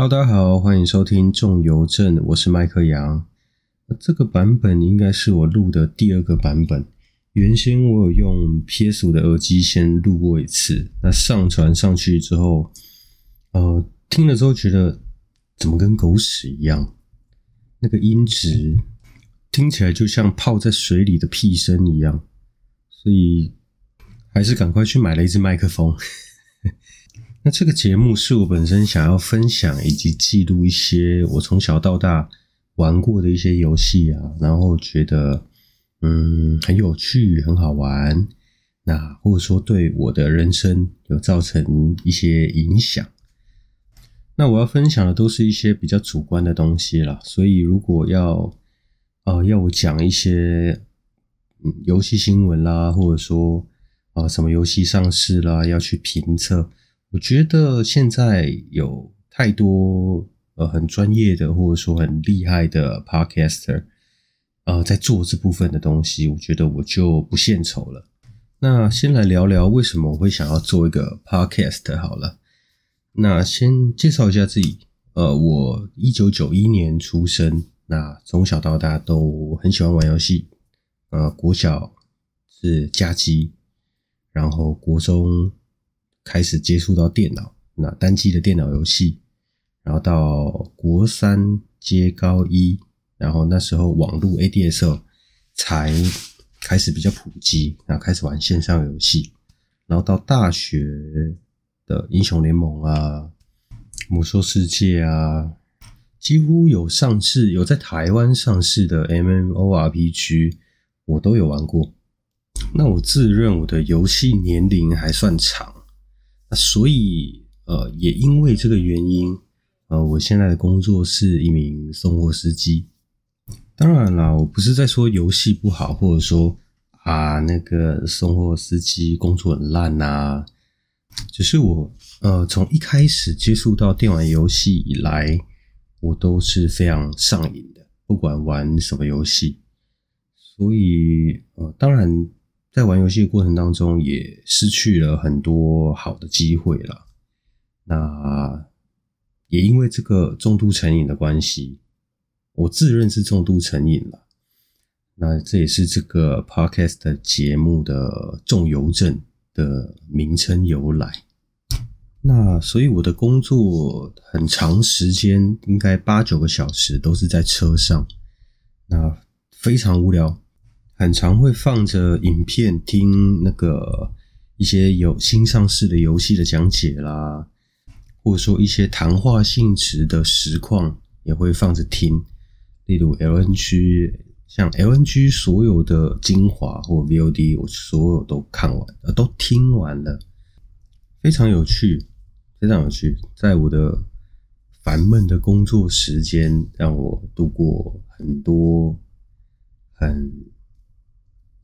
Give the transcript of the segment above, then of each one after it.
Hello，大家好，欢迎收听众游证，我是麦克杨。这个版本应该是我录的第二个版本。原先我有用 PS5 的耳机先录过一次，那上传上去之后，呃，听了之后觉得怎么跟狗屎一样？那个音质听起来就像泡在水里的屁声一样，所以还是赶快去买了一支麦克风。那这个节目是我本身想要分享以及记录一些我从小到大玩过的一些游戏啊，然后觉得嗯很有趣、很好玩，那或者说对我的人生有造成一些影响。那我要分享的都是一些比较主观的东西啦，所以如果要呃要我讲一些嗯游戏新闻啦，或者说啊、什么游戏上市啦，要去评测。我觉得现在有太多呃很专业的或者说很厉害的 podcaster 呃在做这部分的东西，我觉得我就不献丑了。那先来聊聊为什么我会想要做一个 podcast 好了。那先介绍一下自己，呃，我一九九一年出生，那从小到大都很喜欢玩游戏，呃，国小是加机，然后国中。开始接触到电脑，那单机的电脑游戏，然后到国三接高一，然后那时候网络 ADSL 才开始比较普及，然后开始玩线上游戏，然后到大学的英雄联盟啊、魔兽世界啊，几乎有上市有在台湾上市的 MMORPG，我都有玩过。那我自认我的游戏年龄还算长。所以，呃，也因为这个原因，呃，我现在的工作是一名送货司机。当然啦，我不是在说游戏不好，或者说啊，那个送货司机工作很烂呐。只是我，呃，从一开始接触到电玩游戏以来，我都是非常上瘾的，不管玩什么游戏。所以，呃，当然。在玩游戏的过程当中，也失去了很多好的机会了。那也因为这个重度成瘾的关系，我自认是重度成瘾了。那这也是这个 podcast 节目的“重游证”的名称由来。那所以我的工作很长时间，应该八九个小时都是在车上，那非常无聊。很常会放着影片听那个一些有新上市的游戏的讲解啦，或者说一些谈话性质的实况也会放着听。例如 LNG，像 LNG 所有的精华或 VOD，我所有都看完，呃，都听完了，非常有趣，非常有趣。在我的烦闷的工作时间，让我度过很多很。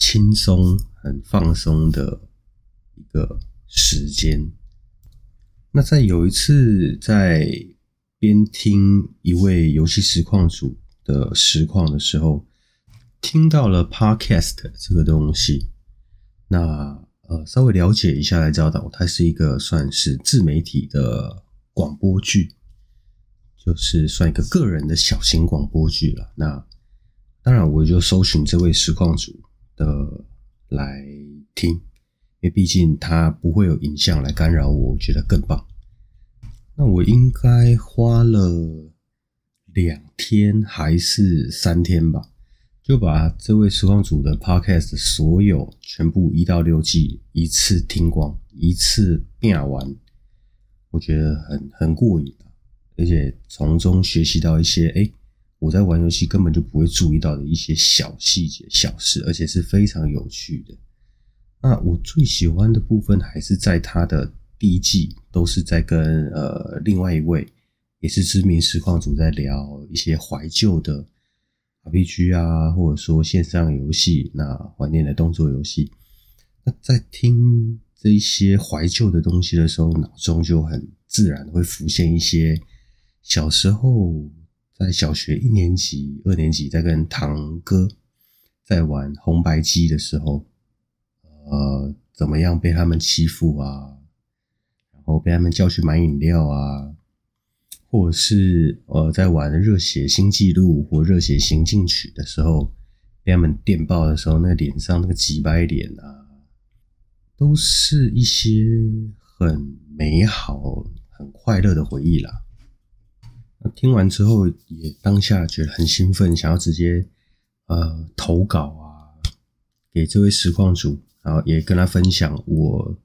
轻松、很放松的一个时间。那在有一次在边听一位游戏实况主的实况的时候，听到了 Podcast 这个东西。那呃，稍微了解一下来知道，它是一个算是自媒体的广播剧，就是算一个个人的小型广播剧了。那当然，我就搜寻这位实况主。的来听，因为毕竟它不会有影像来干扰我，我觉得更棒。那我应该花了两天还是三天吧，就把这位实况组的 podcast 所有全部一到六季一次听光，一次变完，我觉得很很过瘾，而且从中学习到一些哎。诶我在玩游戏根本就不会注意到的一些小细节、小事，而且是非常有趣的。那我最喜欢的部分还是在他的第一季，都是在跟呃另外一位也是知名实况主在聊一些怀旧的 RPG 啊，或者说线上游戏，那怀念的动作游戏。那在听这些怀旧的东西的时候，脑中就很自然会浮现一些小时候。在小学一年级、二年级，在跟堂哥在玩红白机的时候，呃，怎么样被他们欺负啊？然后被他们叫去买饮料啊，或者是呃在玩热血新纪录或热血行进曲的时候，被他们电爆的时候，那脸上那个挤白脸啊，都是一些很美好、很快乐的回忆啦。听完之后，也当下觉得很兴奋，想要直接呃投稿啊，给这位实况主，然后也跟他分享我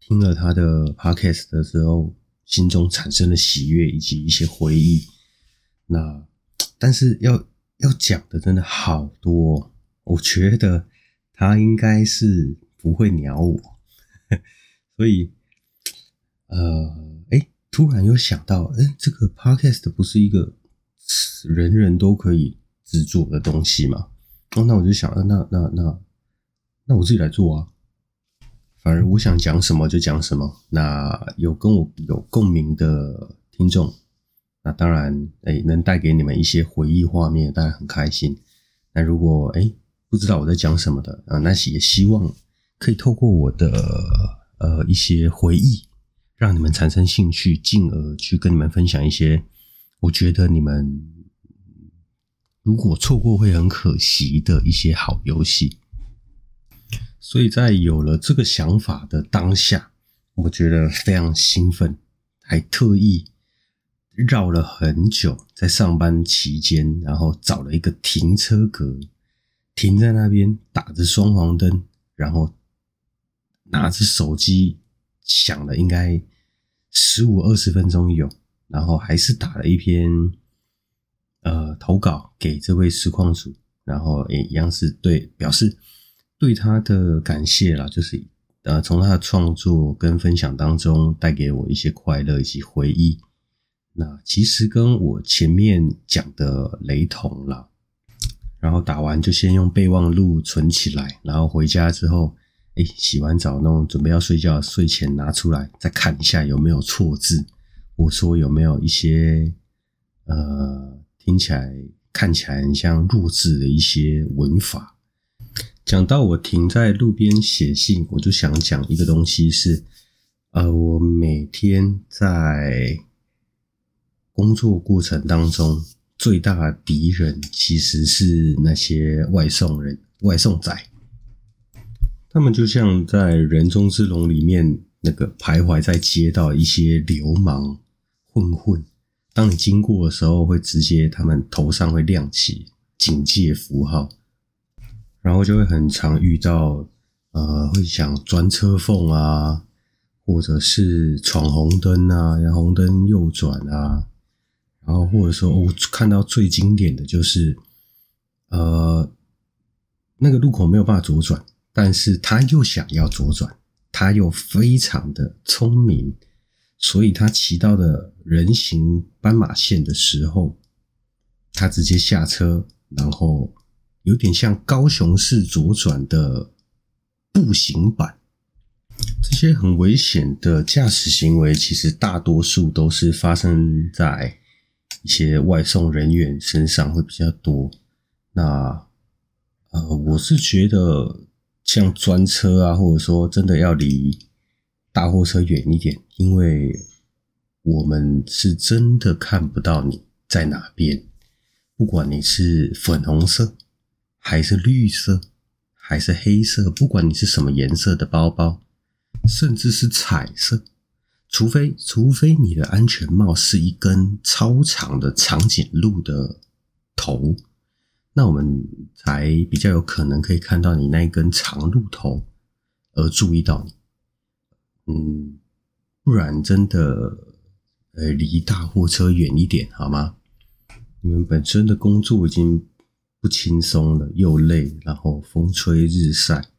听了他的 podcast 的时候，心中产生的喜悦以及一些回忆。那但是要要讲的真的好多，我觉得他应该是不会鸟我，所以呃。突然又想到，哎、这个 podcast 不是一个人人都可以制作的东西吗？哦，那我就想，那那那那我自己来做啊。反而我想讲什么就讲什么。那有跟我有共鸣的听众，那当然，哎、能带给你们一些回忆画面，当然很开心。那如果哎、不知道我在讲什么的啊，那也希望可以透过我的呃一些回忆。让你们产生兴趣，进而去跟你们分享一些我觉得你们如果错过会很可惜的一些好游戏。所以在有了这个想法的当下，我觉得非常兴奋，还特意绕了很久，在上班期间，然后找了一个停车格，停在那边，打着双黄灯，然后拿着手机。想了应该十五二十分钟有，然后还是打了一篇呃投稿给这位实况主，然后也一样是对表示对他的感谢啦，就是呃从他的创作跟分享当中带给我一些快乐以及回忆。那其实跟我前面讲的雷同啦，然后打完就先用备忘录存起来，然后回家之后。哎，洗完澡那种准备要睡觉，睡前拿出来再看一下有没有错字，我说有没有一些呃听起来看起来很像弱智的一些文法。讲到我停在路边写信，我就想讲一个东西是，呃，我每天在工作过程当中最大的敌人其实是那些外送人、外送仔。他们就像在人中之龙里面那个徘徊在街道一些流氓混混，当你经过的时候，会直接他们头上会亮起警戒符号，然后就会很常遇到呃，会想钻车缝啊，或者是闯红灯啊，然后红灯右转啊，然后或者说我看到最经典的就是呃，那个路口没有办法左转。但是他又想要左转，他又非常的聪明，所以他骑到的人行斑马线的时候，他直接下车，然后有点像高雄市左转的步行版。这些很危险的驾驶行为，其实大多数都是发生在一些外送人员身上会比较多。那呃，我是觉得。像专车啊，或者说真的要离大货车远一点，因为我们是真的看不到你在哪边。不管你是粉红色，还是绿色，还是黑色，不管你是什么颜色的包包，甚至是彩色，除非除非你的安全帽是一根超长的长颈鹿的头。那我们才比较有可能可以看到你那一根长鹿头，而注意到你。嗯，不然真的，呃，离大货车远一点好吗？你们本身的工作已经不轻松了，又累，然后风吹日晒，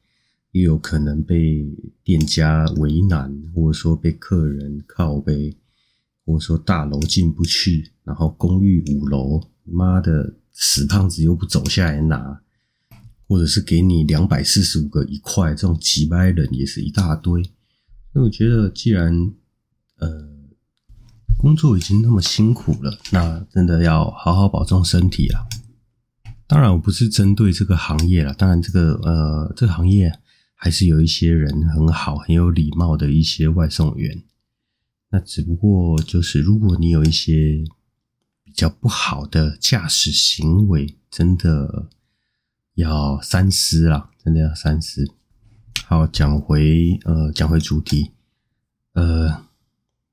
又有可能被店家为难，或者说被客人靠背，或者说大楼进不去，然后公寓五楼，妈的！死胖子又不走下来拿，或者是给你两百四十五个一块，这种几百人也是一大堆。所以我觉得，既然呃工作已经那么辛苦了，那真的要好好保重身体啊。当然，我不是针对这个行业啦，当然这个呃这个行业还是有一些人很好、很有礼貌的一些外送员。那只不过就是，如果你有一些较不好的驾驶行为，真的要三思啦，真的要三思。好，讲回呃，讲回主题，呃，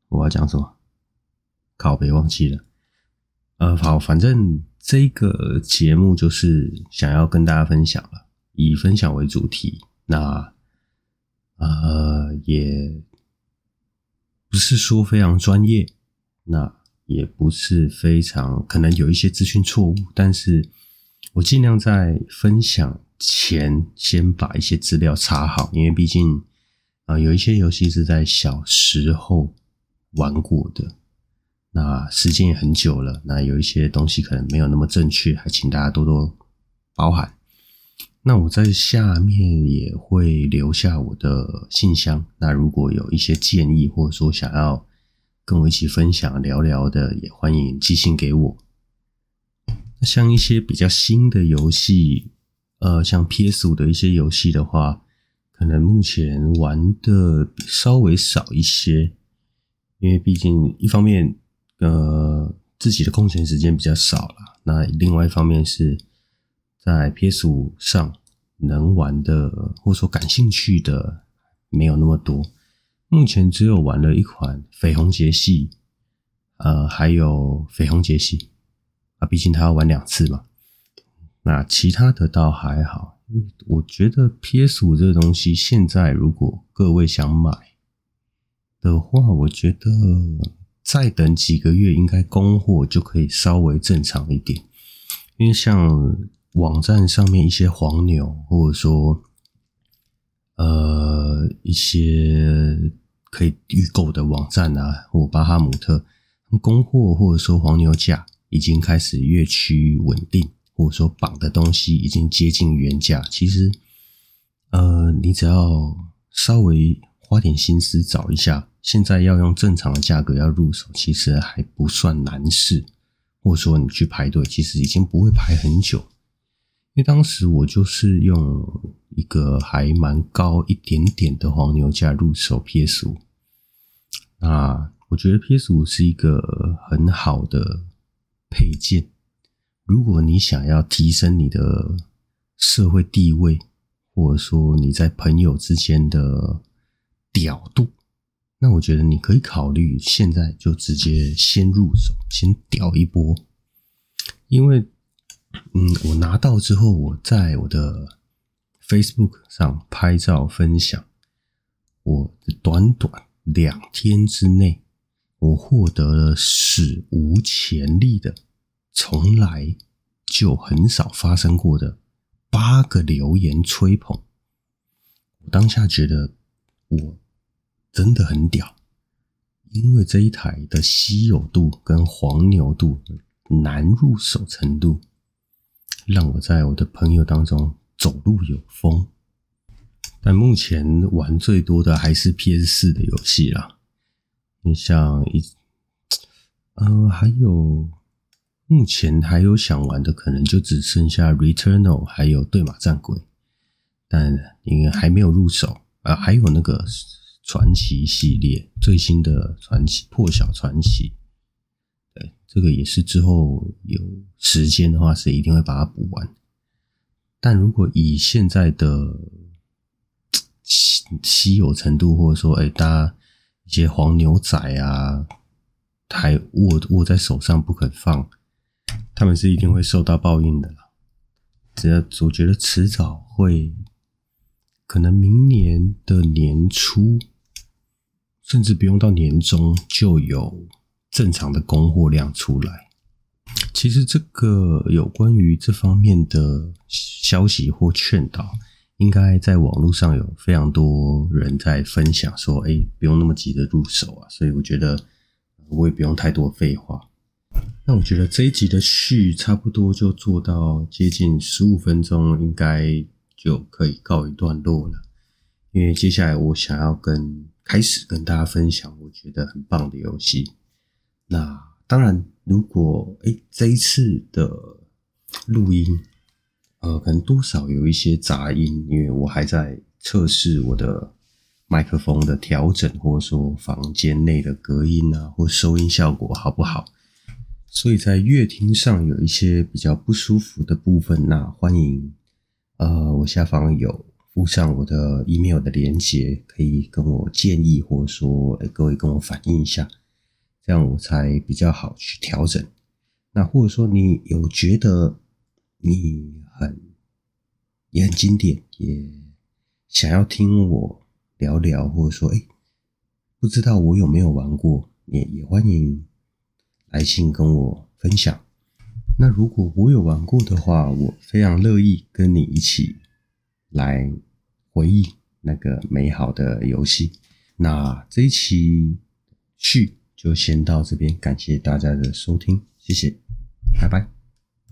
我要讲什么？靠别忘记了。呃，好，反正这个节目就是想要跟大家分享了，以分享为主题。那呃，也不是说非常专业，那也不是非常可能有一些资讯错误，但是我尽量在分享前先把一些资料查好，因为毕竟啊、呃，有一些游戏是在小时候玩过的，那时间也很久了，那有一些东西可能没有那么正确，还请大家多多包涵。那我在下面也会留下我的信箱，那如果有一些建议，或者说想要跟我一起分享聊聊的，也欢迎寄信给我。那像一些比较新的游戏。呃，像 PS5 的一些游戏的话，可能目前玩的稍微少一些，因为毕竟一方面，呃，自己的空闲时间比较少了。那另外一方面是在 PS5 上能玩的，或者说感兴趣的没有那么多。目前只有玩了一款《绯红节系》，呃，还有《绯红节系》啊，毕竟他要玩两次嘛。那其他的倒还好，我觉得 PS5 这个东西现在如果各位想买的话，我觉得再等几个月应该供货就可以稍微正常一点。因为像网站上面一些黄牛，或者说呃一些可以预购的网站啊，或巴哈姆特，供货或者说黄牛价已经开始越趋稳定。或者说绑的东西已经接近原价，其实，呃，你只要稍微花点心思找一下，现在要用正常的价格要入手，其实还不算难事。或者说你去排队，其实已经不会排很久。因为当时我就是用一个还蛮高一点点的黄牛价入手 PS 五，那我觉得 PS 五是一个很好的配件。如果你想要提升你的社会地位，或者说你在朋友之间的屌度，那我觉得你可以考虑现在就直接先入手，先屌一波。因为，嗯，我拿到之后，我在我的 Facebook 上拍照分享，我短短两天之内，我获得了史无前例的。从来就很少发生过的八个留言吹捧，我当下觉得我真的很屌，因为这一台的稀有度跟黄牛度难入手程度，让我在我的朋友当中走路有风。但目前玩最多的还是 PS 四的游戏啦，你像一呃还有。目前还有想玩的，可能就只剩下《Returnal》还有《对马战鬼》，但因为还没有入手啊。还有那个传奇系列最新的传奇《破晓传奇》，这个也是之后有时间的话是一定会把它补完。但如果以现在的稀稀有程度，或者说哎，大家一些黄牛仔啊，还握握在手上不肯放。他们是一定会受到报应的啦，只要我觉得迟早会，可能明年的年初，甚至不用到年终就有正常的供货量出来。其实这个有关于这方面的消息或劝导，应该在网络上有非常多人在分享，说：“哎，不用那么急着入手啊。”所以我觉得我也不用太多废话。那我觉得这一集的序差不多就做到接近十五分钟，应该就可以告一段落了。因为接下来我想要跟开始跟大家分享我觉得很棒的游戏。那当然，如果诶这一次的录音，呃，可能多少有一些杂音，因为我还在测试我的麦克风的调整，或者说房间内的隔音啊，或收音效果好不好？所以在乐听上有一些比较不舒服的部分，那欢迎，呃，我下方有附上我的 email 的连结，可以跟我建议，或者说，哎，各位跟我反映一下，这样我才比较好去调整。那或者说你有觉得你很也很经典，也想要听我聊聊，或者说哎，不知道我有没有玩过，也也欢迎来信跟我分享。那如果我有玩过的话，我非常乐意跟你一起来回忆那个美好的游戏。那这一期去就先到这边，感谢大家的收听。谢谢，拜拜。